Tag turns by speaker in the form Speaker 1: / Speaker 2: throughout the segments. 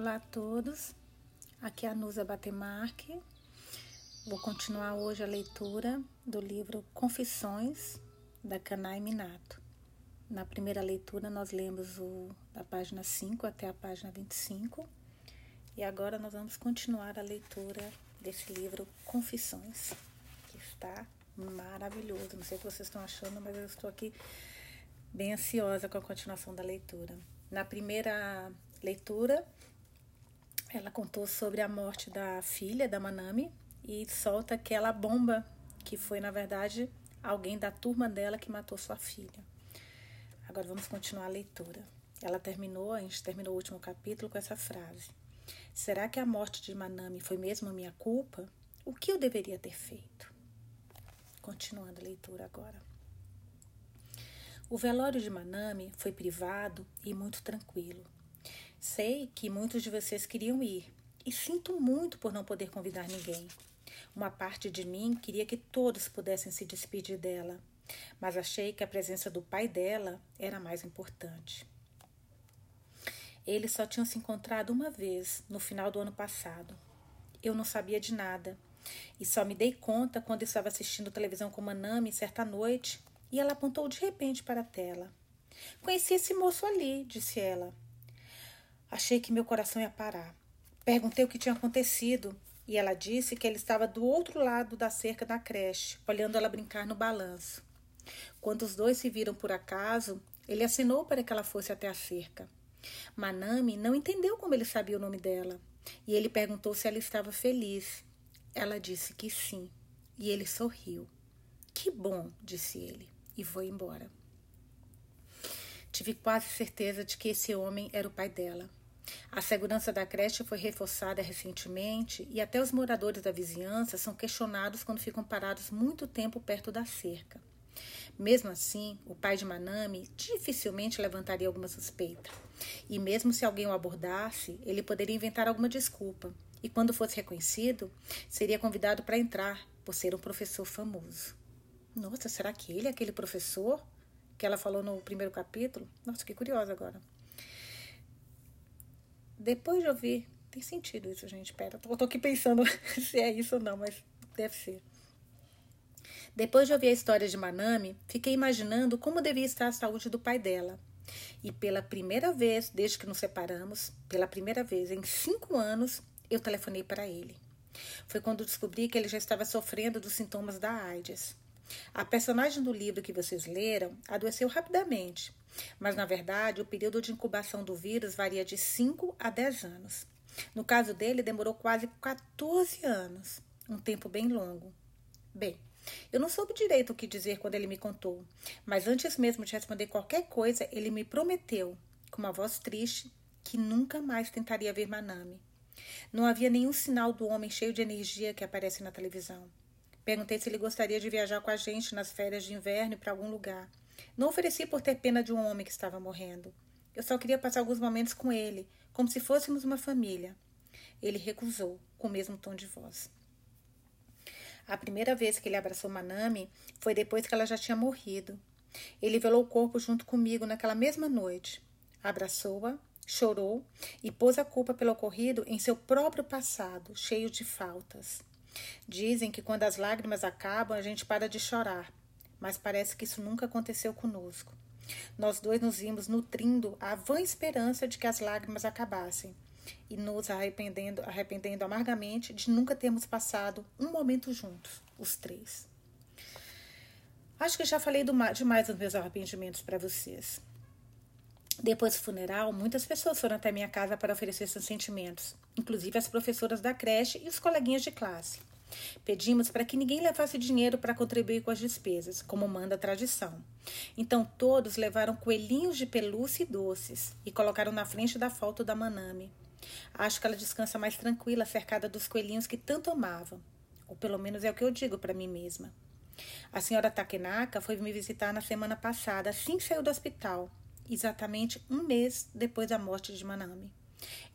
Speaker 1: Olá a todos, aqui é a Nusa Batemarque. Vou continuar hoje a leitura do livro Confissões da Kanai Minato. Na primeira leitura nós lemos o da página 5 até a página 25 e agora nós vamos continuar a leitura desse livro Confissões, que está maravilhoso. Não sei o que vocês estão achando, mas eu estou aqui bem ansiosa com a continuação da leitura. Na primeira leitura, ela contou sobre a morte da filha da Manami e solta aquela bomba que foi, na verdade, alguém da turma dela que matou sua filha. Agora vamos continuar a leitura. Ela terminou, a gente terminou o último capítulo com essa frase: Será que a morte de Manami foi mesmo minha culpa? O que eu deveria ter feito? Continuando a leitura agora. O velório de Manami foi privado e muito tranquilo. Sei que muitos de vocês queriam ir e sinto muito por não poder convidar ninguém. Uma parte de mim queria que todos pudessem se despedir dela, mas achei que a presença do pai dela era mais importante. Eles só tinham se encontrado uma vez, no final do ano passado. Eu não sabia de nada e só me dei conta quando estava assistindo televisão com Manami certa noite e ela apontou de repente para a tela. Conheci esse moço ali, disse ela. Achei que meu coração ia parar. Perguntei o que tinha acontecido e ela disse que ele estava do outro lado da cerca da creche, olhando ela brincar no balanço. Quando os dois se viram por acaso, ele assinou para que ela fosse até a cerca. Manami não entendeu como ele sabia o nome dela e ele perguntou se ela estava feliz. Ela disse que sim e ele sorriu. Que bom, disse ele e foi embora. Tive quase certeza de que esse homem era o pai dela. A segurança da creche foi reforçada recentemente e até os moradores da vizinhança são questionados quando ficam parados muito tempo perto da cerca. Mesmo assim, o pai de Manami dificilmente levantaria alguma suspeita. E mesmo se alguém o abordasse, ele poderia inventar alguma desculpa. E quando fosse reconhecido, seria convidado para entrar, por ser um professor famoso. Nossa, será que ele é aquele professor que ela falou no primeiro capítulo? Nossa, que curiosa agora. Depois de ouvir, tem sentido isso, gente. Pera, eu tô aqui pensando se é isso ou não, mas deve ser. Depois de ouvir a história de Manami, fiquei imaginando como devia estar a saúde do pai dela. E pela primeira vez, desde que nos separamos, pela primeira vez em cinco anos, eu telefonei para ele. Foi quando descobri que ele já estava sofrendo dos sintomas da AIDS. A personagem do livro que vocês leram adoeceu rapidamente, mas na verdade o período de incubação do vírus varia de 5 a 10 anos. No caso dele, demorou quase 14 anos, um tempo bem longo. Bem, eu não soube direito o que dizer quando ele me contou, mas antes mesmo de responder qualquer coisa, ele me prometeu, com uma voz triste, que nunca mais tentaria ver Manami. Não havia nenhum sinal do homem cheio de energia que aparece na televisão. Perguntei se ele gostaria de viajar com a gente nas férias de inverno para algum lugar. Não ofereci por ter pena de um homem que estava morrendo. Eu só queria passar alguns momentos com ele, como se fôssemos uma família. Ele recusou, com o mesmo tom de voz. A primeira vez que ele abraçou Manami foi depois que ela já tinha morrido. Ele velou o corpo junto comigo naquela mesma noite. Abraçou-a, chorou e pôs a culpa pelo ocorrido em seu próprio passado, cheio de faltas. Dizem que quando as lágrimas acabam, a gente para de chorar, mas parece que isso nunca aconteceu conosco. Nós dois nos vimos nutrindo a vã esperança de que as lágrimas acabassem e nos arrependendo, arrependendo amargamente de nunca termos passado um momento juntos, os três. Acho que já falei do, demais dos meus arrependimentos para vocês. Depois do funeral, muitas pessoas foram até minha casa para oferecer seus sentimentos, inclusive as professoras da creche e os coleguinhas de classe. Pedimos para que ninguém levasse dinheiro para contribuir com as despesas, como manda a tradição. Então todos levaram coelhinhos de pelúcia e doces e colocaram na frente da foto da Manami. Acho que ela descansa mais tranquila, cercada dos coelhinhos que tanto amava. Ou pelo menos é o que eu digo para mim mesma. A senhora Takenaka foi me visitar na semana passada, assim que saiu do hospital exatamente um mês depois da morte de Manami.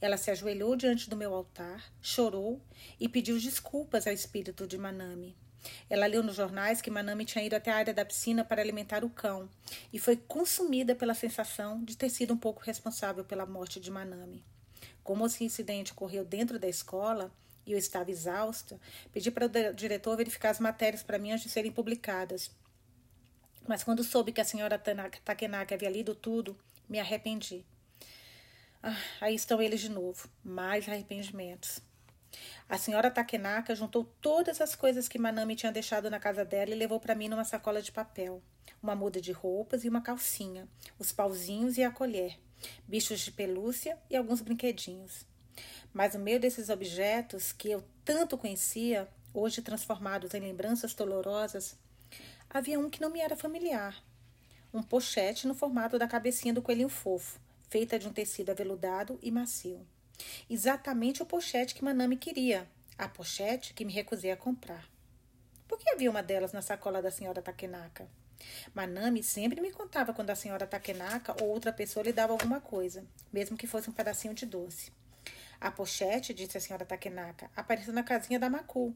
Speaker 1: Ela se ajoelhou diante do meu altar, chorou e pediu desculpas ao espírito de Manami. Ela leu nos jornais que Manami tinha ido até a área da piscina para alimentar o cão e foi consumida pela sensação de ter sido um pouco responsável pela morte de Manami. Como esse incidente ocorreu dentro da escola e eu estava exausta, pedi para o diretor verificar as matérias para mim antes de serem publicadas. Mas quando soube que a senhora Takenaka havia lido tudo, me arrependi. Ah, aí estão eles de novo, mais arrependimentos. A senhora Takenaka juntou todas as coisas que Manami tinha deixado na casa dela e levou para mim numa sacola de papel. Uma muda de roupas e uma calcinha, os pauzinhos e a colher, bichos de pelúcia e alguns brinquedinhos. Mas no meio desses objetos que eu tanto conhecia, hoje transformados em lembranças dolorosas, havia um que não me era familiar. Um pochete no formato da cabecinha do coelhinho fofo, feita de um tecido aveludado e macio. Exatamente o pochete que Manami queria, a pochete que me recusei a comprar. Por que havia uma delas na sacola da senhora Takenaka? Manami sempre me contava quando a senhora Takenaka ou outra pessoa lhe dava alguma coisa, mesmo que fosse um pedacinho de doce. A pochete, disse a senhora Takenaka, apareceu na casinha da Maku,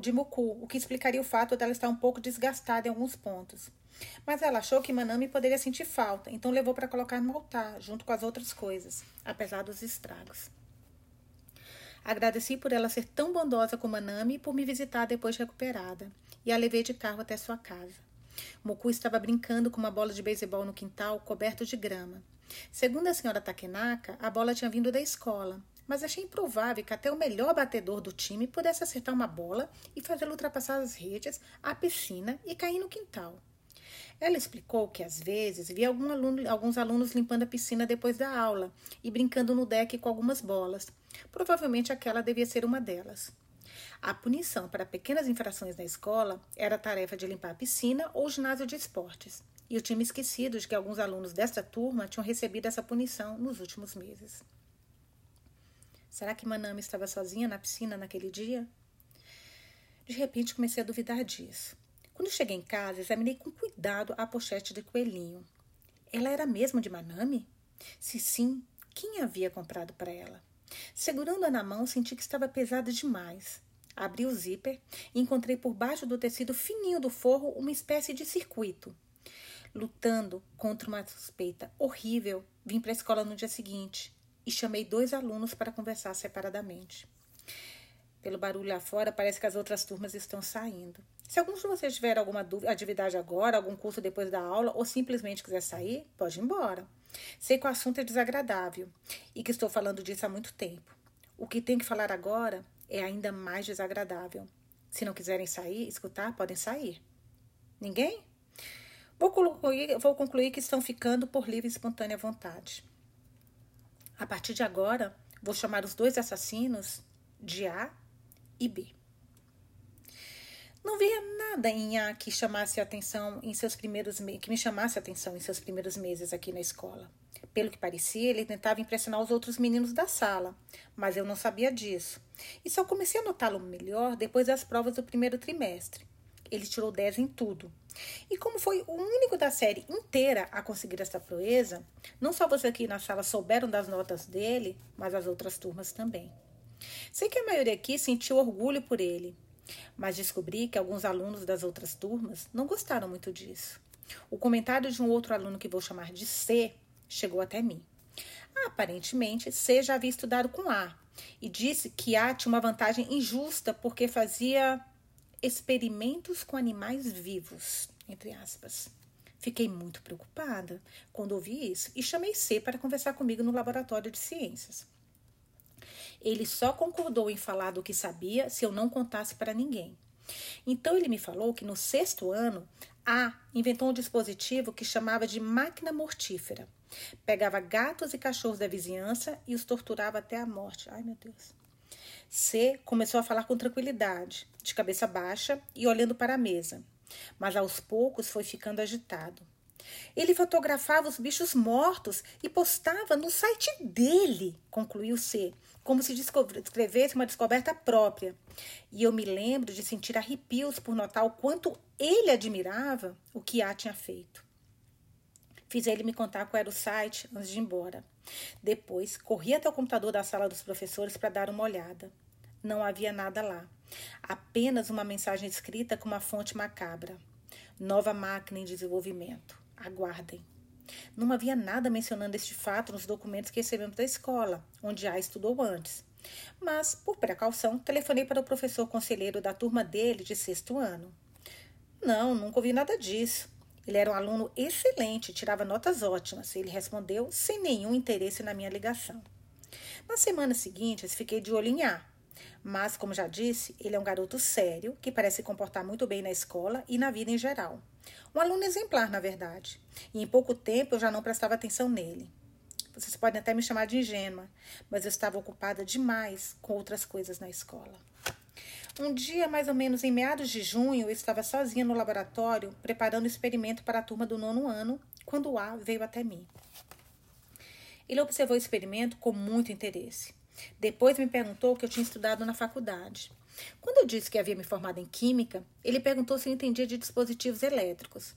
Speaker 1: de Muku, o que explicaria o fato dela estar um pouco desgastada em alguns pontos. Mas ela achou que Manami poderia sentir falta, então levou para colocar no altar, junto com as outras coisas, apesar dos estragos. Agradeci por ela ser tão bondosa com Manami e por me visitar depois de recuperada, e a levei de carro até sua casa. Moku estava brincando com uma bola de beisebol no quintal, coberto de grama. Segundo a senhora Takenaka, a bola tinha vindo da escola, mas achei improvável que até o melhor batedor do time pudesse acertar uma bola e fazê-lo ultrapassar as redes, a piscina e cair no quintal. Ela explicou que às vezes via algum aluno, alguns alunos limpando a piscina depois da aula e brincando no deck com algumas bolas. Provavelmente aquela devia ser uma delas. A punição para pequenas infrações na escola era a tarefa de limpar a piscina ou ginásio de esportes. E eu tinha me esquecido de que alguns alunos desta turma tinham recebido essa punição nos últimos meses. Será que Manami estava sozinha na piscina naquele dia? De repente comecei a duvidar disso. Quando cheguei em casa, examinei com cuidado a pochete de coelhinho. Ela era mesmo de Manami? Se sim, quem havia comprado para ela? Segurando-a na mão, senti que estava pesada demais. Abri o zíper e encontrei por baixo do tecido fininho do forro uma espécie de circuito. Lutando contra uma suspeita horrível, vim para a escola no dia seguinte e chamei dois alunos para conversar separadamente. Pelo barulho lá fora, parece que as outras turmas estão saindo. Se alguns de vocês tiver alguma dúvida, atividade agora, algum curso depois da aula, ou simplesmente quiser sair, pode ir embora. Sei que o assunto é desagradável e que estou falando disso há muito tempo. O que tenho que falar agora é ainda mais desagradável. Se não quiserem sair, escutar, podem sair. Ninguém? Vou concluir, vou concluir que estão ficando por livre e espontânea vontade. A partir de agora, vou chamar os dois assassinos de A e B. Não via nada em A que chamasse atenção em seus primeiros que me chamasse atenção em seus primeiros meses aqui na escola. Pelo que parecia, ele tentava impressionar os outros meninos da sala, mas eu não sabia disso. E só comecei a notá-lo melhor depois das provas do primeiro trimestre. Ele tirou 10 em tudo. E como foi o único da série inteira a conseguir essa proeza, não só você aqui na sala souberam das notas dele, mas as outras turmas também. Sei que a maioria aqui sentiu orgulho por ele, mas descobri que alguns alunos das outras turmas não gostaram muito disso. O comentário de um outro aluno que vou chamar de C chegou até mim. Aparentemente, C já havia estudado com A e disse que A tinha uma vantagem injusta porque fazia experimentos com animais vivos, entre aspas. Fiquei muito preocupada quando ouvi isso e chamei C para conversar comigo no laboratório de ciências. Ele só concordou em falar do que sabia se eu não contasse para ninguém. Então ele me falou que no sexto ano, A inventou um dispositivo que chamava de máquina mortífera. Pegava gatos e cachorros da vizinhança e os torturava até a morte. Ai, meu Deus. C começou a falar com tranquilidade, de cabeça baixa e olhando para a mesa, mas aos poucos foi ficando agitado. Ele fotografava os bichos mortos e postava no site dele, concluiu C, como se escrevesse uma descoberta própria. E eu me lembro de sentir arrepios por notar o quanto ele admirava o que A tinha feito. Fiz ele me contar qual era o site antes de ir embora. Depois, corri até o computador da sala dos professores para dar uma olhada. Não havia nada lá. Apenas uma mensagem escrita com uma fonte macabra. Nova máquina em desenvolvimento. Aguardem. Não havia nada mencionando este fato nos documentos que recebemos da escola, onde A estudou antes. Mas, por precaução, telefonei para o professor conselheiro da turma dele de sexto ano. Não, nunca ouvi nada disso. Ele era um aluno excelente, tirava notas ótimas. Ele respondeu sem nenhum interesse na minha ligação. Nas semanas seguintes, fiquei de olho em A. Mas, como já disse, ele é um garoto sério, que parece se comportar muito bem na escola e na vida em geral. Um aluno exemplar, na verdade. E em pouco tempo eu já não prestava atenção nele. Vocês podem até me chamar de ingênua, mas eu estava ocupada demais com outras coisas na escola. Um dia, mais ou menos em meados de junho, eu estava sozinha no laboratório, preparando o experimento para a turma do nono ano, quando o A veio até mim. Ele observou o experimento com muito interesse. Depois me perguntou o que eu tinha estudado na faculdade. Quando eu disse que havia me formado em Química, ele perguntou se eu entendia de dispositivos elétricos.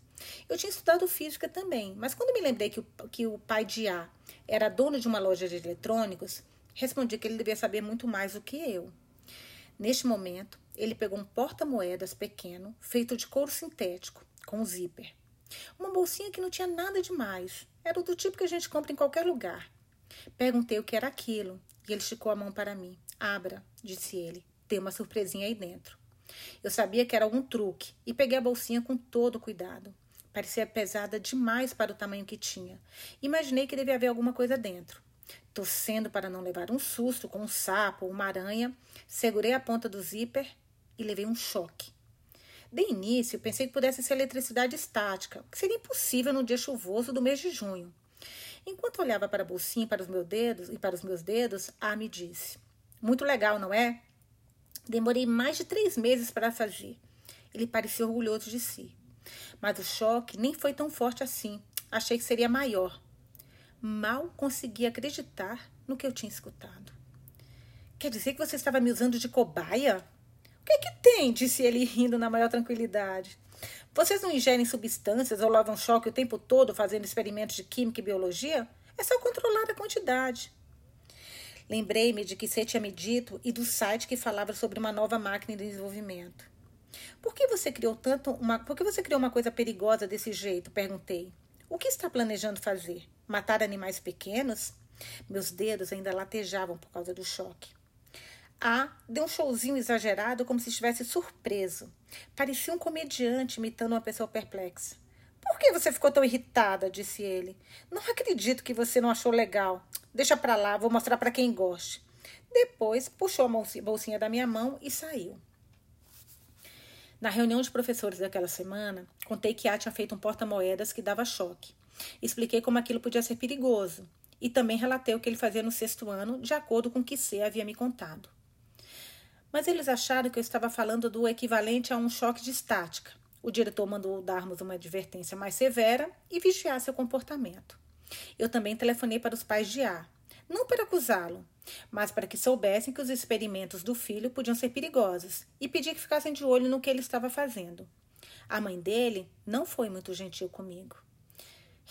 Speaker 1: Eu tinha estudado Física também, mas quando me lembrei que o, que o pai de A era dono de uma loja de eletrônicos, respondi que ele devia saber muito mais do que eu. Neste momento, ele pegou um porta-moedas pequeno, feito de couro sintético, com zíper. Uma bolsinha que não tinha nada demais. Era do tipo que a gente compra em qualquer lugar. Perguntei o que era aquilo e ele esticou a mão para mim. Abra, disse ele. Tem uma surpresinha aí dentro. Eu sabia que era algum truque e peguei a bolsinha com todo cuidado. Parecia pesada demais para o tamanho que tinha. Imaginei que devia haver alguma coisa dentro. Torcendo para não levar um susto com um sapo ou uma aranha, segurei a ponta do zíper e levei um choque. De início, pensei que pudesse ser eletricidade estática, que seria impossível no dia chuvoso do mês de junho. Enquanto olhava para a bolsinha para os meus dedos e para os meus dedos, A me disse: Muito legal, não é? Demorei mais de três meses para fazer. Ele parecia orgulhoso de si. Mas o choque nem foi tão forte assim. Achei que seria maior. Mal consegui acreditar no que eu tinha escutado. Quer dizer que você estava me usando de cobaia? O que é que tem? disse ele rindo na maior tranquilidade. Vocês não ingerem substâncias ou levam choque o tempo todo fazendo experimentos de química e biologia? É só controlar a quantidade. Lembrei-me de que você tinha me dito e do site que falava sobre uma nova máquina de desenvolvimento. Por que você criou tanto uma, por que você criou uma coisa perigosa desse jeito? perguntei. O que está planejando fazer? Matar animais pequenos? Meus dedos ainda latejavam por causa do choque. A deu um showzinho exagerado, como se estivesse surpreso. Parecia um comediante imitando uma pessoa perplexa. Por que você ficou tão irritada? disse ele. Não acredito que você não achou legal. Deixa pra lá, vou mostrar para quem goste. Depois puxou a bolsinha da minha mão e saiu. Na reunião de professores daquela semana, contei que A tinha feito um porta-moedas que dava choque. Expliquei como aquilo podia ser perigoso e também relatei o que ele fazia no sexto ano, de acordo com o que C havia me contado. Mas eles acharam que eu estava falando do equivalente a um choque de estática. O diretor mandou darmos uma advertência mais severa e vigiar seu comportamento. Eu também telefonei para os pais de A, não para acusá-lo, mas para que soubessem que os experimentos do filho podiam ser perigosos e pedi que ficassem de olho no que ele estava fazendo. A mãe dele não foi muito gentil comigo.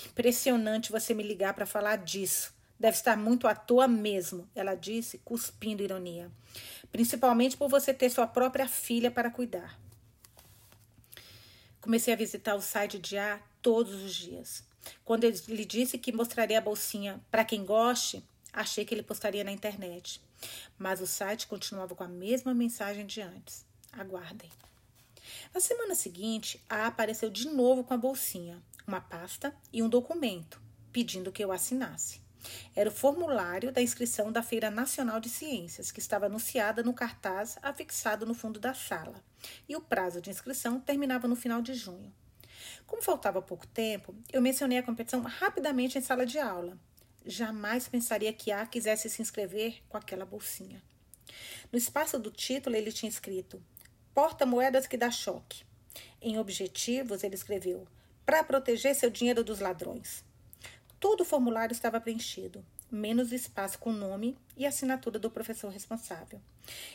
Speaker 1: Impressionante você me ligar para falar disso. Deve estar muito à toa mesmo, ela disse, cuspindo ironia. Principalmente por você ter sua própria filha para cuidar. Comecei a visitar o site de A todos os dias. Quando ele lhe disse que mostraria a bolsinha para quem goste, Achei que ele postaria na internet, mas o site continuava com a mesma mensagem de antes. Aguardem. Na semana seguinte, A apareceu de novo com a bolsinha, uma pasta e um documento, pedindo que eu assinasse. Era o formulário da inscrição da Feira Nacional de Ciências, que estava anunciada no cartaz afixado no fundo da sala, e o prazo de inscrição terminava no final de junho. Como faltava pouco tempo, eu mencionei a competição rapidamente em sala de aula, Jamais pensaria que A quisesse se inscrever com aquela bolsinha. No espaço do título, ele tinha escrito: Porta-moedas que dá choque. Em objetivos, ele escreveu: Para proteger seu dinheiro dos ladrões. Todo o formulário estava preenchido menos espaço com o nome e assinatura do professor responsável.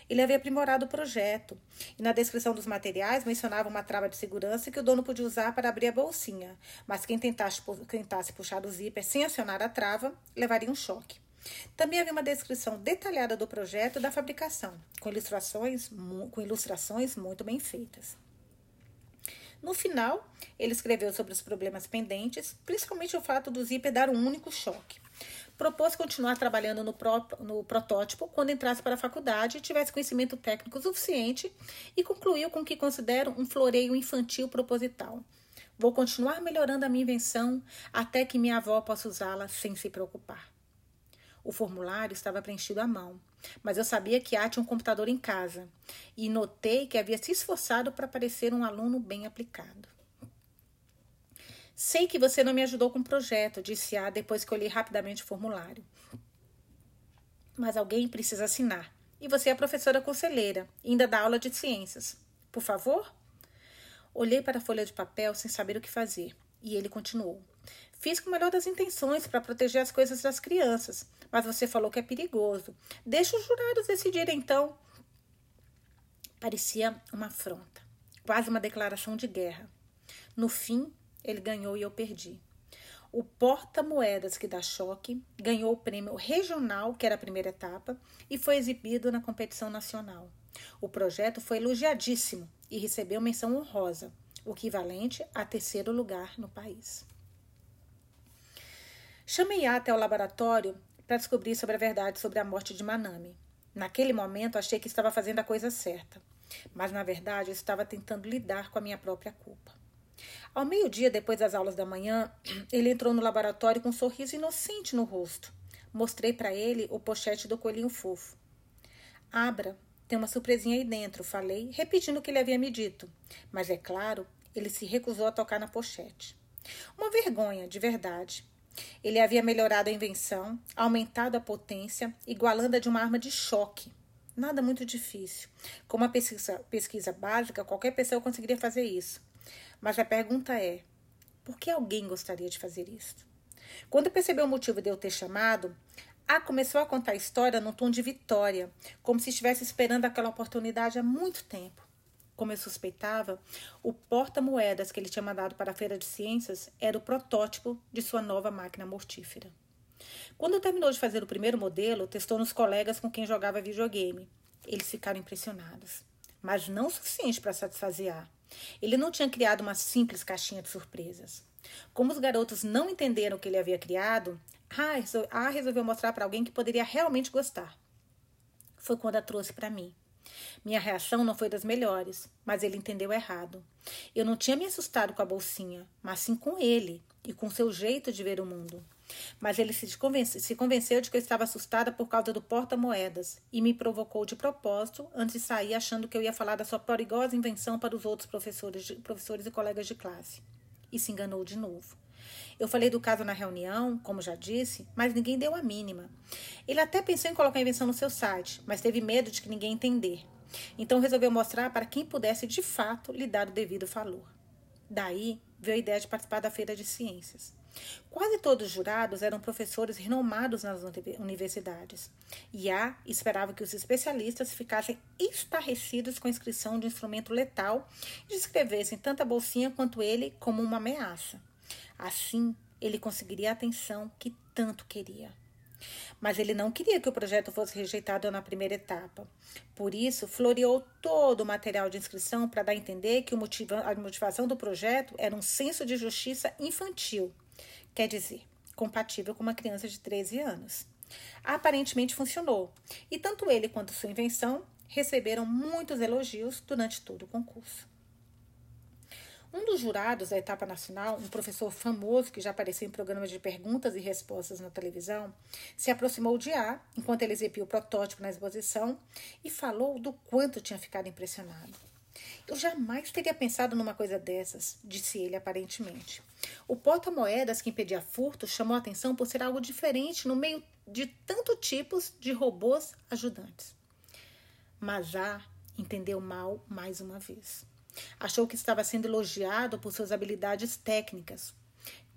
Speaker 1: Ele havia aprimorado o projeto e na descrição dos materiais mencionava uma trava de segurança que o dono podia usar para abrir a bolsinha, mas quem tentasse, tentasse puxar o zíper sem acionar a trava levaria um choque. Também havia uma descrição detalhada do projeto e da fabricação, com ilustrações, com ilustrações muito bem feitas. No final, ele escreveu sobre os problemas pendentes, principalmente o fato do zíper dar um único choque. Propôs continuar trabalhando no, pró no protótipo quando entrasse para a faculdade e tivesse conhecimento técnico suficiente e concluiu com o que considero um floreio infantil proposital. Vou continuar melhorando a minha invenção até que minha avó possa usá-la sem se preocupar. O formulário estava preenchido à mão, mas eu sabia que A tinha um computador em casa e notei que havia se esforçado para parecer um aluno bem aplicado. Sei que você não me ajudou com o projeto, disse A depois que li rapidamente o formulário. Mas alguém precisa assinar. E você é professora conselheira ainda dá aula de ciências. Por favor? Olhei para a folha de papel sem saber o que fazer. E ele continuou. Fiz com o melhor das intenções para proteger as coisas das crianças, mas você falou que é perigoso. Deixa os jurados decidirem então. Parecia uma afronta, quase uma declaração de guerra. No fim, ele ganhou e eu perdi. O porta-moedas que dá choque ganhou o prêmio regional, que era a primeira etapa, e foi exibido na competição nacional. O projeto foi elogiadíssimo e recebeu menção honrosa, o equivalente a terceiro lugar no país. Chamei A até o laboratório para descobrir sobre a verdade sobre a morte de Manami. Naquele momento achei que estava fazendo a coisa certa, mas na verdade eu estava tentando lidar com a minha própria culpa. Ao meio-dia, depois das aulas da manhã, ele entrou no laboratório com um sorriso inocente no rosto. Mostrei para ele o pochete do coelhinho fofo. Abra, tem uma surpresinha aí dentro, falei, repetindo o que ele havia me dito. Mas é claro, ele se recusou a tocar na pochete. Uma vergonha, de verdade. Ele havia melhorado a invenção, aumentado a potência, igualando a de uma arma de choque. Nada muito difícil. Com uma pesquisa, pesquisa básica, qualquer pessoa conseguiria fazer isso. Mas a pergunta é: por que alguém gostaria de fazer isso? Quando percebeu o motivo de eu ter chamado, A começou a contar a história num tom de vitória, como se estivesse esperando aquela oportunidade há muito tempo. Como eu suspeitava, o porta-moedas que ele tinha mandado para a feira de ciências era o protótipo de sua nova máquina mortífera. Quando terminou de fazer o primeiro modelo, testou nos colegas com quem jogava videogame. Eles ficaram impressionados, mas não o suficiente para satisfazer. Ele não tinha criado uma simples caixinha de surpresas. Como os garotos não entenderam o que ele havia criado, A resolveu mostrar para alguém que poderia realmente gostar. Foi quando a trouxe para mim. Minha reação não foi das melhores, mas ele entendeu errado. Eu não tinha me assustado com a bolsinha, mas sim com ele e com seu jeito de ver o mundo. Mas ele se convenceu, se convenceu de que eu estava assustada por causa do porta-moedas e me provocou de propósito antes de sair, achando que eu ia falar da sua perigosa invenção para os outros professores, professores e colegas de classe. E se enganou de novo. Eu falei do caso na reunião, como já disse, mas ninguém deu a mínima. Ele até pensou em colocar a invenção no seu site, mas teve medo de que ninguém entender. Então resolveu mostrar para quem pudesse de fato lhe dar o devido valor. Daí veio a ideia de participar da feira de ciências. Quase todos os jurados eram professores renomados nas universidades, e A esperava que os especialistas ficassem estarrecidos com a inscrição de um instrumento letal e descrevessem tanto a bolsinha quanto ele como uma ameaça. Assim, ele conseguiria a atenção que tanto queria. Mas ele não queria que o projeto fosse rejeitado na primeira etapa. Por isso, floreou todo o material de inscrição para dar a entender que a motivação do projeto era um senso de justiça infantil quer dizer, compatível com uma criança de 13 anos. Aparentemente funcionou, e tanto ele quanto sua invenção receberam muitos elogios durante todo o concurso. Um dos jurados da etapa nacional, um professor famoso que já apareceu em programas de perguntas e respostas na televisão, se aproximou de A enquanto ele exibia o protótipo na exposição e falou do quanto tinha ficado impressionado. Eu jamais teria pensado numa coisa dessas, disse ele aparentemente. O porta-moedas que impedia furto chamou a atenção por ser algo diferente no meio de tanto tipos de robôs ajudantes. Mas A entendeu mal mais uma vez. Achou que estava sendo elogiado por suas habilidades técnicas,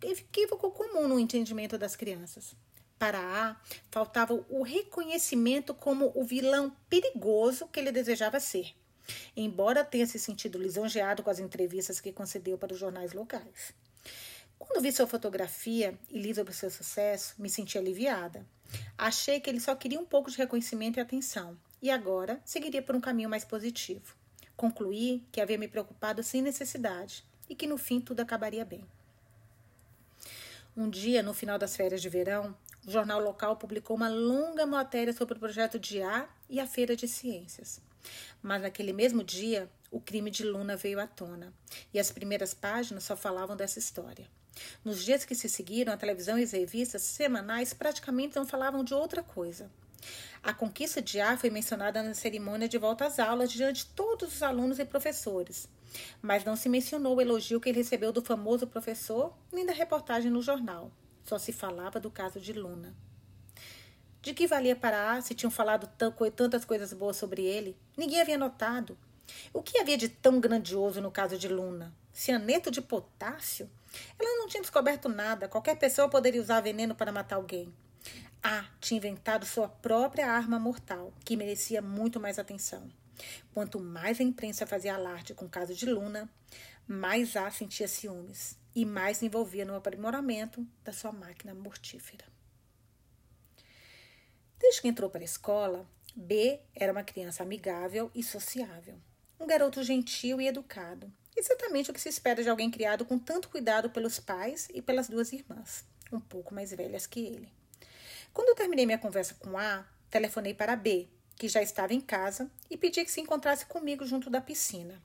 Speaker 1: equívoco comum no entendimento das crianças. Para A, faltava o reconhecimento como o vilão perigoso que ele desejava ser embora tenha se sentido lisonjeado com as entrevistas que concedeu para os jornais locais. Quando vi sua fotografia e li sobre seu sucesso, me senti aliviada. Achei que ele só queria um pouco de reconhecimento e atenção, e agora seguiria por um caminho mais positivo. Concluí que havia me preocupado sem necessidade e que no fim tudo acabaria bem. Um dia, no final das férias de verão, o jornal local publicou uma longa matéria sobre o projeto de A e a Feira de Ciências. Mas naquele mesmo dia, o crime de Luna veio à tona e as primeiras páginas só falavam dessa história. Nos dias que se seguiram, a televisão e as revistas semanais praticamente não falavam de outra coisa. A conquista de A foi mencionada na cerimônia de volta às aulas diante de todos os alunos e professores, mas não se mencionou o elogio que ele recebeu do famoso professor nem da reportagem no jornal. Só se falava do caso de Luna. De que valia para A se tinham falado tantas coisas boas sobre ele? Ninguém havia notado. O que havia de tão grandioso no caso de Luna? Cianeto de potássio? Ela não tinha descoberto nada. Qualquer pessoa poderia usar veneno para matar alguém. A tinha inventado sua própria arma mortal, que merecia muito mais atenção. Quanto mais a imprensa fazia alarde com o caso de Luna, mais A sentia ciúmes e mais se envolvia no aprimoramento da sua máquina mortífera. Desde que entrou para a escola, B era uma criança amigável e sociável, um garoto gentil e educado, exatamente o que se espera de alguém criado com tanto cuidado pelos pais e pelas duas irmãs, um pouco mais velhas que ele. Quando eu terminei minha conversa com A, telefonei para B, que já estava em casa, e pedi que se encontrasse comigo junto da piscina.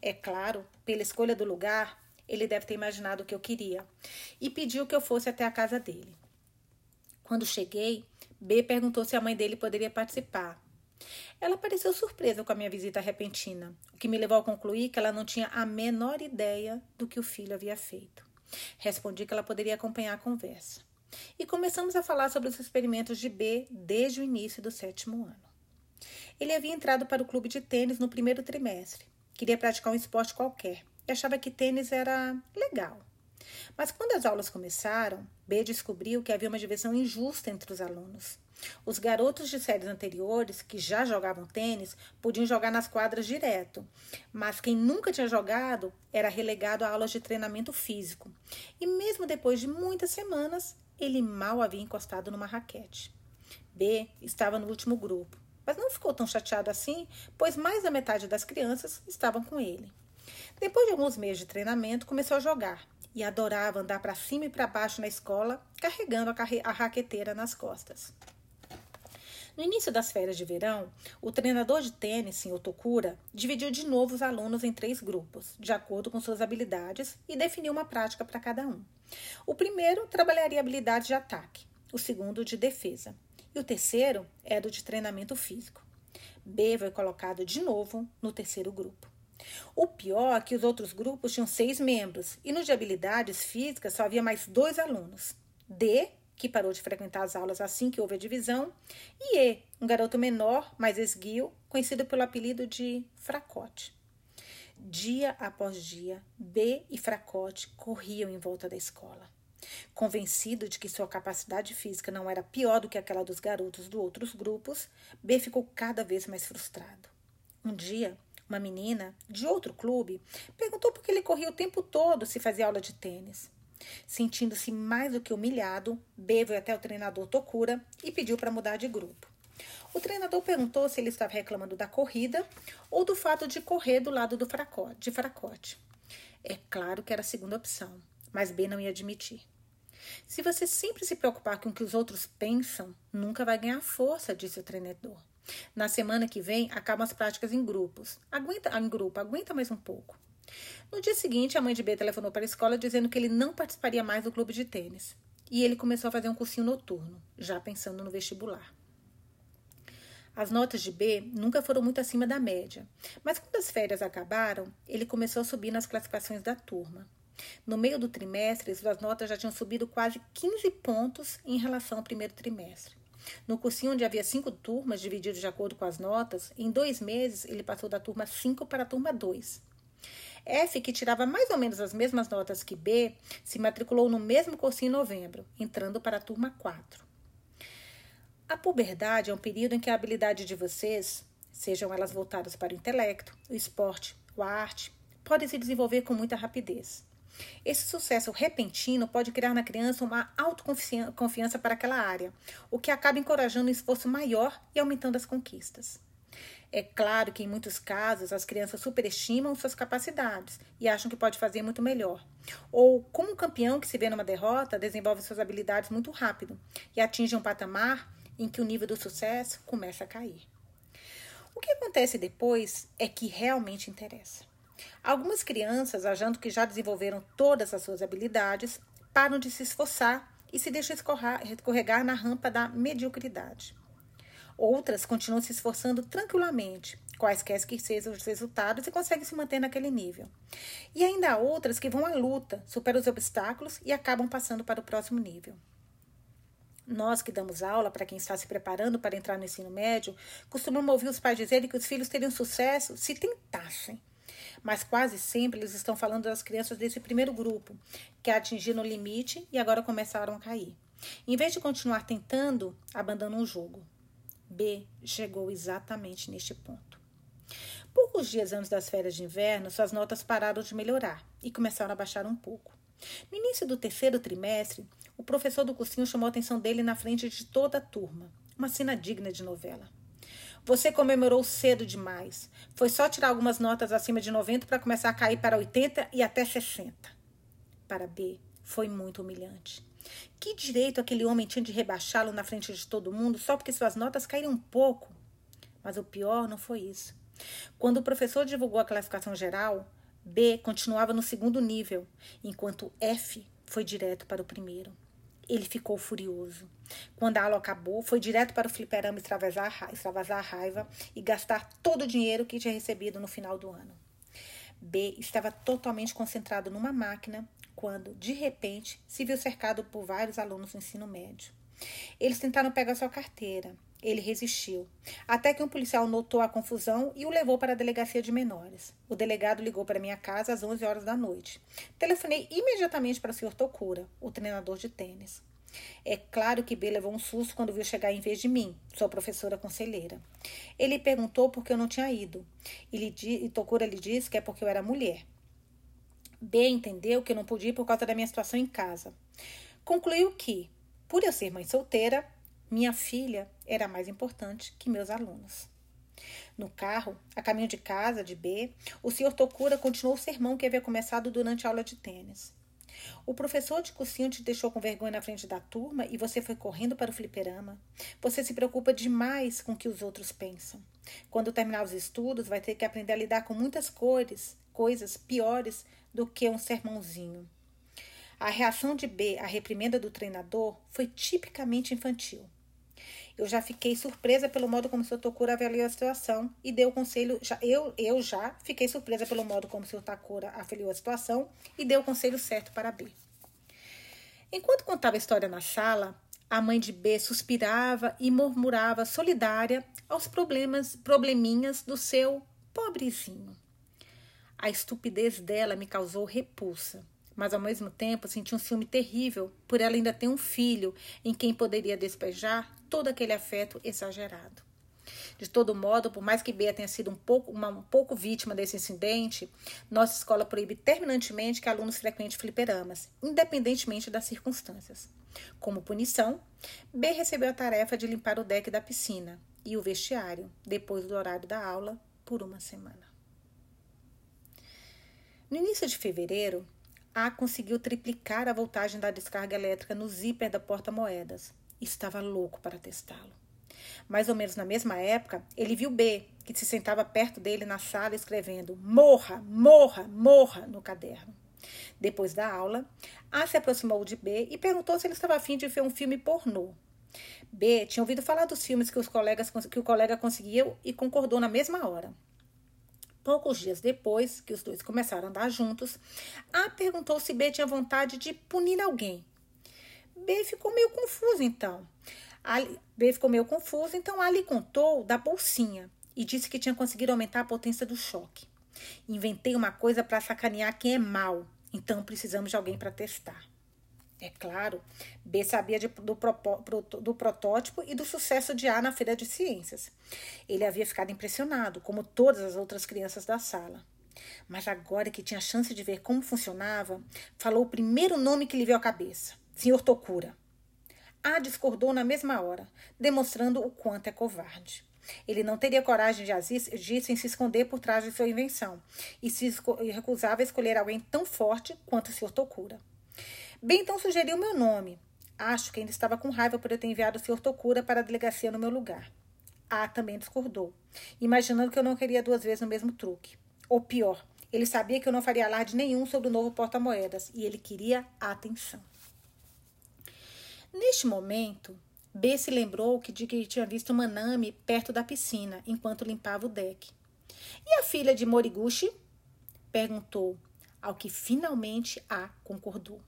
Speaker 1: É claro, pela escolha do lugar, ele deve ter imaginado o que eu queria e pediu que eu fosse até a casa dele. Quando cheguei, B perguntou se a mãe dele poderia participar. Ela pareceu surpresa com a minha visita repentina, o que me levou a concluir que ela não tinha a menor ideia do que o filho havia feito. Respondi que ela poderia acompanhar a conversa. E começamos a falar sobre os experimentos de B desde o início do sétimo ano. Ele havia entrado para o clube de tênis no primeiro trimestre. Queria praticar um esporte qualquer e achava que tênis era legal. Mas quando as aulas começaram, B descobriu que havia uma divisão injusta entre os alunos. Os garotos de séries anteriores, que já jogavam tênis, podiam jogar nas quadras direto, mas quem nunca tinha jogado era relegado a aulas de treinamento físico. E mesmo depois de muitas semanas, ele mal havia encostado numa raquete. B estava no último grupo, mas não ficou tão chateado assim, pois mais da metade das crianças estavam com ele. Depois de alguns meses de treinamento, começou a jogar e adorava andar para cima e para baixo na escola, carregando a, a raqueteira nas costas. No início das férias de verão, o treinador de tênis, Sr. Tokura, dividiu de novo os alunos em três grupos, de acordo com suas habilidades, e definiu uma prática para cada um. O primeiro trabalharia habilidade de ataque, o segundo de defesa, e o terceiro era o de treinamento físico. B foi colocado de novo no terceiro grupo. O pior é que os outros grupos tinham seis membros e no de habilidades físicas só havia mais dois alunos. D, que parou de frequentar as aulas assim que houve a divisão, e E, um garoto menor, mais esguio, conhecido pelo apelido de Fracote. Dia após dia, B e Fracote corriam em volta da escola. Convencido de que sua capacidade física não era pior do que aquela dos garotos dos outros grupos, B ficou cada vez mais frustrado. Um dia, uma menina de outro clube perguntou por que ele corria o tempo todo se fazia aula de tênis. Sentindo-se mais do que humilhado, B foi até o treinador Tokura e pediu para mudar de grupo. O treinador perguntou se ele estava reclamando da corrida ou do fato de correr do lado do fracote, de fracote. É claro que era a segunda opção, mas B não ia admitir. Se você sempre se preocupar com o que os outros pensam, nunca vai ganhar força, disse o treinador. Na semana que vem, acabam as práticas em grupos. Aguenta, em grupo, aguenta mais um pouco. No dia seguinte, a mãe de B telefonou para a escola dizendo que ele não participaria mais do clube de tênis. E ele começou a fazer um cursinho noturno, já pensando no vestibular. As notas de B nunca foram muito acima da média, mas quando as férias acabaram, ele começou a subir nas classificações da turma. No meio do trimestre, suas notas já tinham subido quase 15 pontos em relação ao primeiro trimestre. No cursinho, onde havia cinco turmas divididas de acordo com as notas, em dois meses ele passou da turma 5 para a turma 2. F, que tirava mais ou menos as mesmas notas que B, se matriculou no mesmo cursinho em novembro, entrando para a turma 4. A puberdade é um período em que a habilidade de vocês, sejam elas voltadas para o intelecto, o esporte ou a arte, pode se desenvolver com muita rapidez. Esse sucesso repentino pode criar na criança uma autoconfiança para aquela área, o que acaba encorajando um esforço maior e aumentando as conquistas. É claro que em muitos casos as crianças superestimam suas capacidades e acham que pode fazer muito melhor. Ou, como um campeão que se vê numa derrota, desenvolve suas habilidades muito rápido e atinge um patamar em que o nível do sucesso começa a cair. O que acontece depois é que realmente interessa. Algumas crianças, achando que já desenvolveram todas as suas habilidades, param de se esforçar e se deixam escorregar na rampa da mediocridade. Outras continuam se esforçando tranquilamente, quaisquer que sejam os resultados, e conseguem se manter naquele nível. E ainda há outras que vão à luta, superam os obstáculos e acabam passando para o próximo nível. Nós que damos aula para quem está se preparando para entrar no ensino médio, costumamos ouvir os pais dizerem que os filhos teriam sucesso se tentassem mas quase sempre eles estão falando das crianças desse primeiro grupo, que atingiram o limite e agora começaram a cair. Em vez de continuar tentando, abandonam o jogo. B chegou exatamente neste ponto. Poucos dias antes das férias de inverno, suas notas pararam de melhorar e começaram a baixar um pouco. No início do terceiro trimestre, o professor do cursinho chamou a atenção dele na frente de toda a turma. Uma cena digna de novela. Você comemorou cedo demais. Foi só tirar algumas notas acima de 90 para começar a cair para 80 e até 60. Para B, foi muito humilhante. Que direito aquele homem tinha de rebaixá-lo na frente de todo mundo só porque suas notas caíram um pouco? Mas o pior não foi isso. Quando o professor divulgou a classificação geral, B continuava no segundo nível, enquanto F foi direto para o primeiro. Ele ficou furioso. Quando a aula acabou, foi direto para o fliperama extravasar, extravasar a raiva e gastar todo o dinheiro que tinha recebido no final do ano. B estava totalmente concentrado numa máquina quando, de repente, se viu cercado por vários alunos do ensino médio. Eles tentaram pegar sua carteira. Ele resistiu, até que um policial notou a confusão e o levou para a delegacia de menores. O delegado ligou para minha casa às 11 horas da noite. Telefonei imediatamente para o Sr. Tokura, o treinador de tênis. É claro que B levou um susto quando viu chegar em vez de mim, sua professora conselheira. Ele perguntou por que eu não tinha ido. E, lhe, e Tokura lhe disse que é porque eu era mulher. B entendeu que eu não podia ir por causa da minha situação em casa. Concluiu que, por eu ser mãe solteira, minha filha era mais importante que meus alunos. No carro, a caminho de casa, de B, o senhor Tokura continuou o sermão que havia começado durante a aula de tênis. O professor de cursinho te deixou com vergonha na frente da turma e você foi correndo para o fliperama. Você se preocupa demais com o que os outros pensam. Quando terminar os estudos, vai ter que aprender a lidar com muitas cores, coisas piores do que um sermãozinho. A reação de B à reprimenda do treinador foi tipicamente infantil. Eu já fiquei surpresa pelo modo como o Sr. Tokura avaliou a situação e deu o conselho. Já, eu, eu já fiquei surpresa pelo modo como o Sr. Takura avaliou a situação e deu o conselho certo para B. Enquanto contava a história na sala, a mãe de B suspirava e murmurava solidária aos problemas, probleminhas do seu pobrezinho. A estupidez dela me causou repulsa mas ao mesmo tempo senti um ciúme terrível por ela ainda ter um filho em quem poderia despejar todo aquele afeto exagerado. De todo modo, por mais que Bea tenha sido um pouco, uma, um pouco vítima desse incidente, nossa escola proíbe terminantemente que alunos frequentem fliperamas, independentemente das circunstâncias. Como punição, B recebeu a tarefa de limpar o deck da piscina e o vestiário, depois do horário da aula, por uma semana. No início de fevereiro, a conseguiu triplicar a voltagem da descarga elétrica no zíper da porta-moedas. Estava louco para testá-lo. Mais ou menos na mesma época, ele viu B, que se sentava perto dele na sala escrevendo morra, morra, morra no caderno. Depois da aula, A se aproximou de B e perguntou se ele estava afim de ver um filme pornô. B tinha ouvido falar dos filmes que, os colegas, que o colega conseguiu e concordou na mesma hora. Poucos dias depois que os dois começaram a andar juntos, A perguntou se B tinha vontade de punir alguém. B ficou meio confuso então. A, B ficou meio confuso, então A lhe contou da bolsinha e disse que tinha conseguido aumentar a potência do choque. Inventei uma coisa para sacanear quem é mal, então precisamos de alguém para testar. É claro, B sabia de, do, do, protótipo e do sucesso de A na feira de ciências. Ele havia ficado impressionado, como todas as outras crianças da sala. Mas agora que tinha chance de ver como funcionava, falou o primeiro nome que lhe veio à cabeça: Senhor Tokura. A discordou na mesma hora, demonstrando o quanto é covarde. Ele não teria coragem de agir sem se esconder por trás de sua invenção e se recusava a escolher alguém tão forte quanto o Sr. Tokura. Bem, então sugeriu meu nome. Acho que ainda estava com raiva por eu ter enviado o Sr. Tokura para a delegacia no meu lugar. A também discordou, imaginando que eu não queria duas vezes no mesmo truque. Ou pior, ele sabia que eu não faria alarde nenhum sobre o novo porta-moedas e ele queria atenção. Neste momento, B se lembrou que de que tinha visto Manami perto da piscina enquanto limpava o deck. E a filha de Moriguchi? perguntou, ao que finalmente A concordou.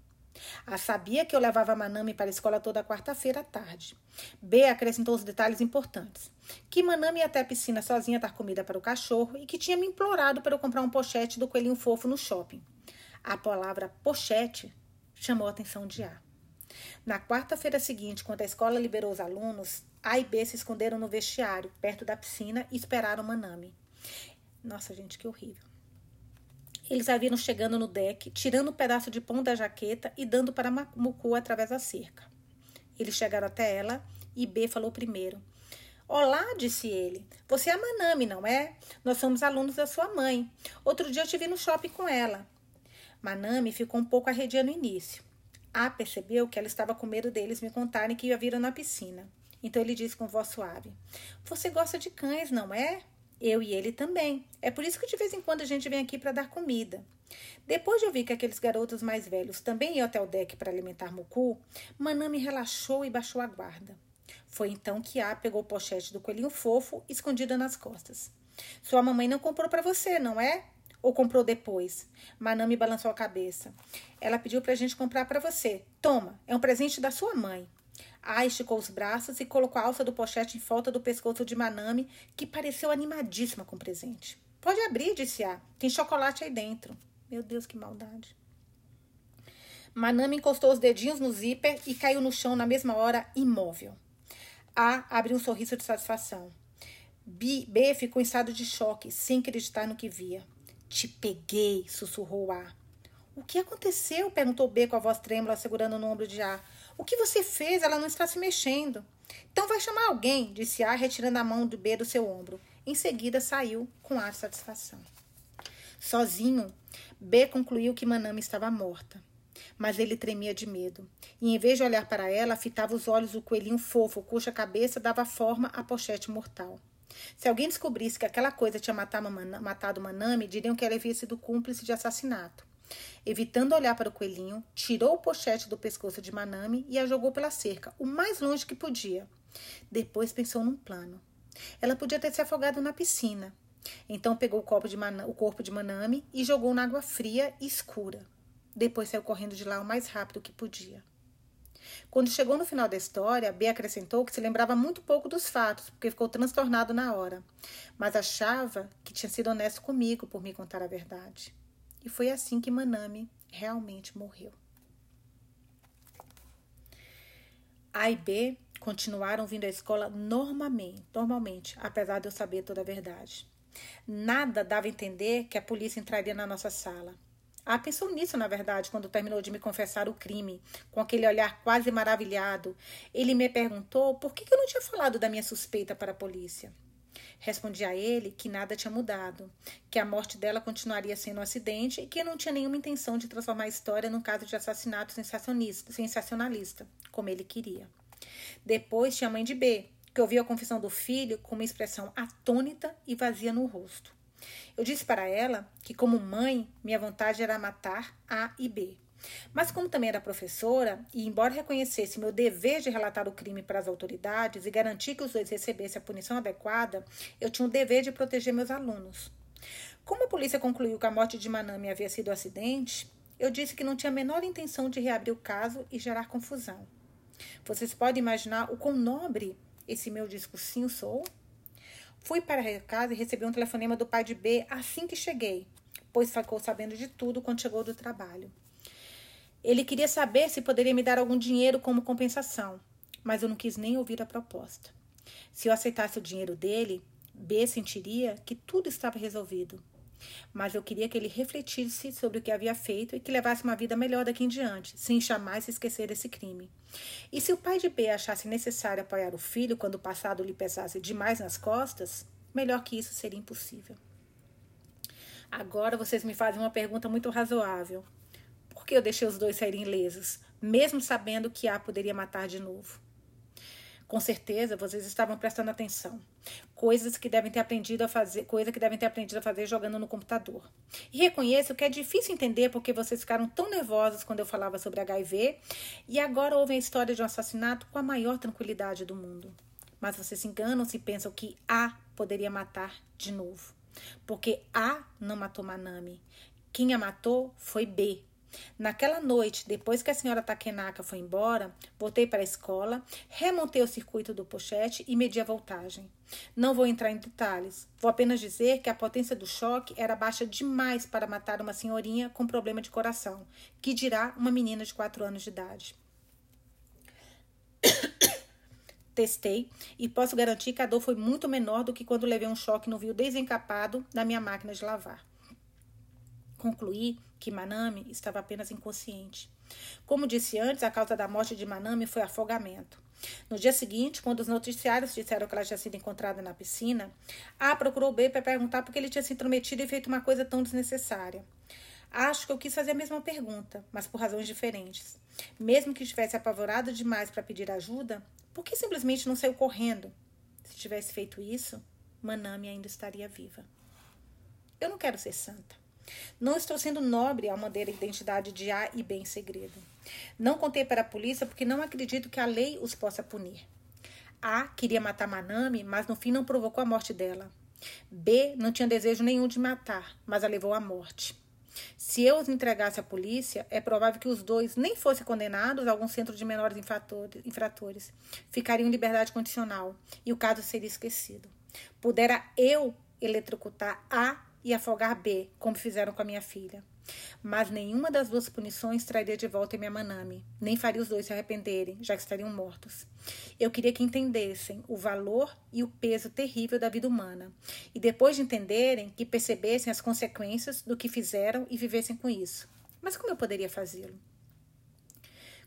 Speaker 1: A sabia que eu levava Manami para a escola toda quarta-feira à tarde. B acrescentou os detalhes importantes. Que Manami ia até a piscina sozinha dar comida para o cachorro e que tinha me implorado para eu comprar um pochete do coelhinho fofo no shopping. A palavra pochete chamou a atenção de A. Na quarta-feira seguinte, quando a escola liberou os alunos, A e B se esconderam no vestiário, perto da piscina, e esperaram Manami. Nossa, gente, que horrível. Eles a viram chegando no deck, tirando um pedaço de pão da jaqueta e dando para Muku através da cerca. Eles chegaram até ela e B falou primeiro. Olá, disse ele. Você é a Manami, não é? Nós somos alunos da sua mãe. Outro dia eu te vi no shopping com ela. Manami ficou um pouco arredia no início. A percebeu que ela estava com medo deles me contarem que a viram na piscina. Então ele disse com voz suave: Você gosta de cães, não é? Eu e ele também. É por isso que de vez em quando a gente vem aqui para dar comida. Depois de ouvir que aqueles garotos mais velhos também iam até o deck para alimentar Muku, Manami relaxou e baixou a guarda. Foi então que A pegou o pochete do coelhinho fofo escondida nas costas. Sua mamãe não comprou para você, não é? Ou comprou depois? Manami balançou a cabeça. Ela pediu para a gente comprar para você. Toma, é um presente da sua mãe. A esticou os braços e colocou a alça do pochete em volta do pescoço de Manami, que pareceu animadíssima com o presente. Pode abrir, disse A. Tem chocolate aí dentro. Meu Deus, que maldade. Manami encostou os dedinhos no zíper e caiu no chão na mesma hora, imóvel. A abriu um sorriso de satisfação. B, B ficou em estado de choque, sem acreditar no que via. Te peguei, sussurrou A. O que aconteceu? perguntou B com a voz trêmula, segurando no ombro de A. O que você fez? Ela não está se mexendo. Então vai chamar alguém, disse A, retirando a mão do B do seu ombro. Em seguida saiu com ar de satisfação. Sozinho, B concluiu que Manami estava morta. Mas ele tremia de medo. E em vez de olhar para ela, fitava os olhos do coelhinho fofo, cuja cabeça dava forma à pochete mortal. Se alguém descobrisse que aquela coisa tinha matado Manami, diriam que ela havia sido cúmplice de assassinato. Evitando olhar para o coelhinho, tirou o pochete do pescoço de Manami e a jogou pela cerca, o mais longe que podia. Depois pensou num plano. Ela podia ter se afogado na piscina. Então pegou o, corpo de, o corpo de Manami e jogou na água fria e escura. Depois saiu correndo de lá o mais rápido que podia. Quando chegou no final da história, B acrescentou que se lembrava muito pouco dos fatos, porque ficou transtornado na hora, mas achava que tinha sido honesto comigo por me contar a verdade. E foi assim que Manami realmente morreu. A e B continuaram vindo à escola normalmente, normalmente, apesar de eu saber toda a verdade. Nada dava a entender que a polícia entraria na nossa sala. Ah, pensou nisso, na verdade, quando terminou de me confessar o crime, com aquele olhar quase maravilhado. Ele me perguntou por que eu não tinha falado da minha suspeita para a polícia. Respondi a ele que nada tinha mudado, que a morte dela continuaria sendo um acidente e que não tinha nenhuma intenção de transformar a história num caso de assassinato sensacionalista, como ele queria. Depois tinha a mãe de B, que ouviu a confissão do filho com uma expressão atônita e vazia no rosto. Eu disse para ela que, como mãe, minha vontade era matar A e B. Mas, como também era professora, e embora reconhecesse meu dever de relatar o crime para as autoridades e garantir que os dois recebessem a punição adequada, eu tinha o dever de proteger meus alunos. Como a polícia concluiu que a morte de Manami havia sido um acidente, eu disse que não tinha a menor intenção de reabrir o caso e gerar confusão. Vocês podem imaginar o quão nobre esse meu discursinho sou? Fui para casa e recebi um telefonema do pai de B assim que cheguei, pois ficou sabendo de tudo quando chegou do trabalho. Ele queria saber se poderia me dar algum dinheiro como compensação, mas eu não quis nem ouvir a proposta. Se eu aceitasse o dinheiro dele, B sentiria que tudo estava resolvido. Mas eu queria que ele refletisse sobre o que havia feito e que levasse uma vida melhor daqui em diante, sem jamais se esquecer desse crime. E se o pai de B achasse necessário apoiar o filho quando o passado lhe pesasse demais nas costas, melhor que isso seria impossível. Agora vocês me fazem uma pergunta muito razoável. Que eu deixei os dois saírem ilesos, mesmo sabendo que A poderia matar de novo? Com certeza vocês estavam prestando atenção. Coisas que devem ter aprendido a fazer, coisa que devem ter aprendido a fazer jogando no computador. E reconheço que é difícil entender porque vocês ficaram tão nervosos quando eu falava sobre HIV e agora ouvem a história de um assassinato com a maior tranquilidade do mundo. Mas vocês se enganam se pensam que A poderia matar de novo. Porque A não matou Manami. Quem a matou foi B, Naquela noite, depois que a senhora Takenaka foi embora, voltei para a escola, remontei o circuito do pochete e medi a voltagem. Não vou entrar em detalhes, vou apenas dizer que a potência do choque era baixa demais para matar uma senhorinha com problema de coração, que dirá uma menina de 4 anos de idade. Testei e posso garantir que a dor foi muito menor do que quando levei um choque no viu desencapado da minha máquina de lavar. Concluí que Manami estava apenas inconsciente. Como disse antes, a causa da morte de Manami foi afogamento. No dia seguinte, quando os noticiários disseram que ela tinha sido encontrada na piscina, A procurou B para perguntar por que ele tinha se intrometido e feito uma coisa tão desnecessária. Acho que eu quis fazer a mesma pergunta, mas por razões diferentes. Mesmo que estivesse apavorado demais para pedir ajuda, por que simplesmente não saiu correndo? Se tivesse feito isso, Manami ainda estaria viva. Eu não quero ser santa. Não estou sendo nobre ao manter a identidade de A e B em segredo. Não contei para a polícia porque não acredito que a lei os possa punir. A queria matar Manami, mas no fim não provocou a morte dela. B não tinha desejo nenhum de matar, mas a levou à morte. Se eu os entregasse à polícia, é provável que os dois nem fossem condenados a algum centro de menores infratores. Ficariam em liberdade condicional e o caso seria esquecido. Pudera eu eletrocutar A e afogar B, como fizeram com a minha filha. Mas nenhuma das duas punições traria de volta minha Manami, nem faria os dois se arrependerem, já que estariam mortos. Eu queria que entendessem o valor e o peso terrível da vida humana, e depois de entenderem, que percebessem as consequências do que fizeram e vivessem com isso. Mas como eu poderia fazê-lo?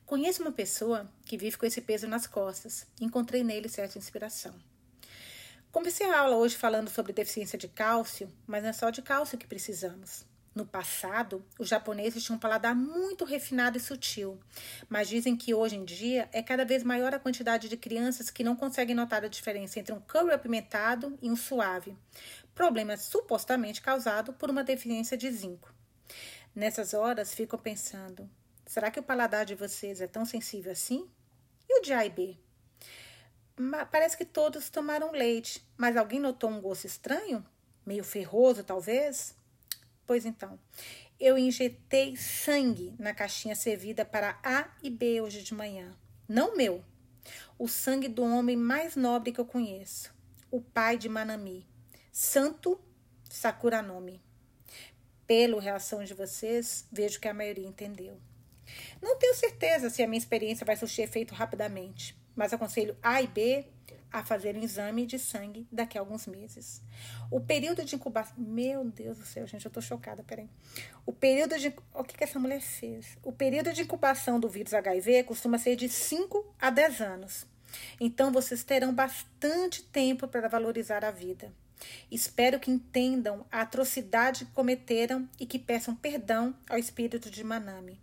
Speaker 1: Conheço uma pessoa que vive com esse peso nas costas. Encontrei nele certa inspiração. Comecei a aula hoje falando sobre deficiência de cálcio, mas não é só de cálcio que precisamos. No passado, os japoneses tinham um paladar muito refinado e sutil, mas dizem que hoje em dia é cada vez maior a quantidade de crianças que não conseguem notar a diferença entre um curry apimentado e um suave, problema supostamente causado por uma deficiência de zinco. Nessas horas, fico pensando: será que o paladar de vocês é tão sensível assim? E o de A e B? Parece que todos tomaram leite, mas alguém notou um gosto estranho? Meio ferroso, talvez? Pois então, eu injetei sangue na caixinha servida para A e B hoje de manhã. Não meu. O sangue do homem mais nobre que eu conheço. O pai de Manami. Santo Sakuranomi. Pela reação de vocês, vejo que a maioria entendeu. Não tenho certeza se a minha experiência vai surtir efeito rapidamente mas aconselho A e B a fazer um exame de sangue daqui a alguns meses. O período de incubação. Meu Deus do céu, gente, eu tô chocada, peraí. O período de. O que, que essa mulher fez? O período de incubação do vírus HIV costuma ser de 5 a 10 anos. Então, vocês terão bastante tempo para valorizar a vida. Espero que entendam a atrocidade que cometeram e que peçam perdão ao espírito de Manami.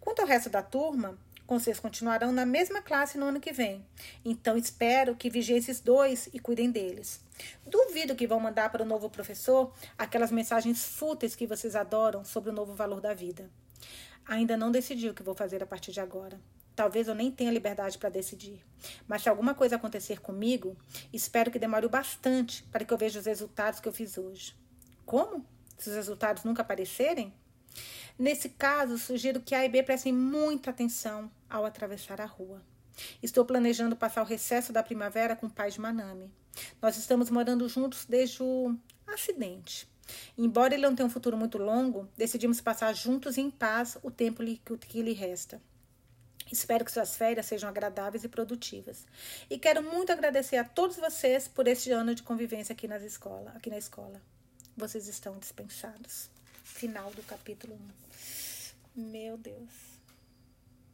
Speaker 1: Quanto ao resto da turma, vocês continuarão na mesma classe no ano que vem. Então espero que vigiem esses dois e cuidem deles. Duvido que vão mandar para o novo professor aquelas mensagens fúteis que vocês adoram sobre o novo valor da vida. Ainda não decidi o que vou fazer a partir de agora. Talvez eu nem tenha liberdade para decidir. Mas se alguma coisa acontecer comigo, espero que demore bastante para que eu veja os resultados que eu fiz hoje. Como? Se os resultados nunca aparecerem? Nesse caso, sugiro que A e B prestem muita atenção ao atravessar a rua. Estou planejando passar o recesso da primavera com o pai de Manami. Nós estamos morando juntos desde o acidente. Embora ele não tenha um futuro muito longo, decidimos passar juntos em paz o tempo que lhe resta. Espero que suas férias sejam agradáveis e produtivas. E quero muito agradecer a todos vocês por este ano de convivência aqui, nas escola, aqui na escola. vocês estão dispensados. Final do capítulo 1. Meu Deus.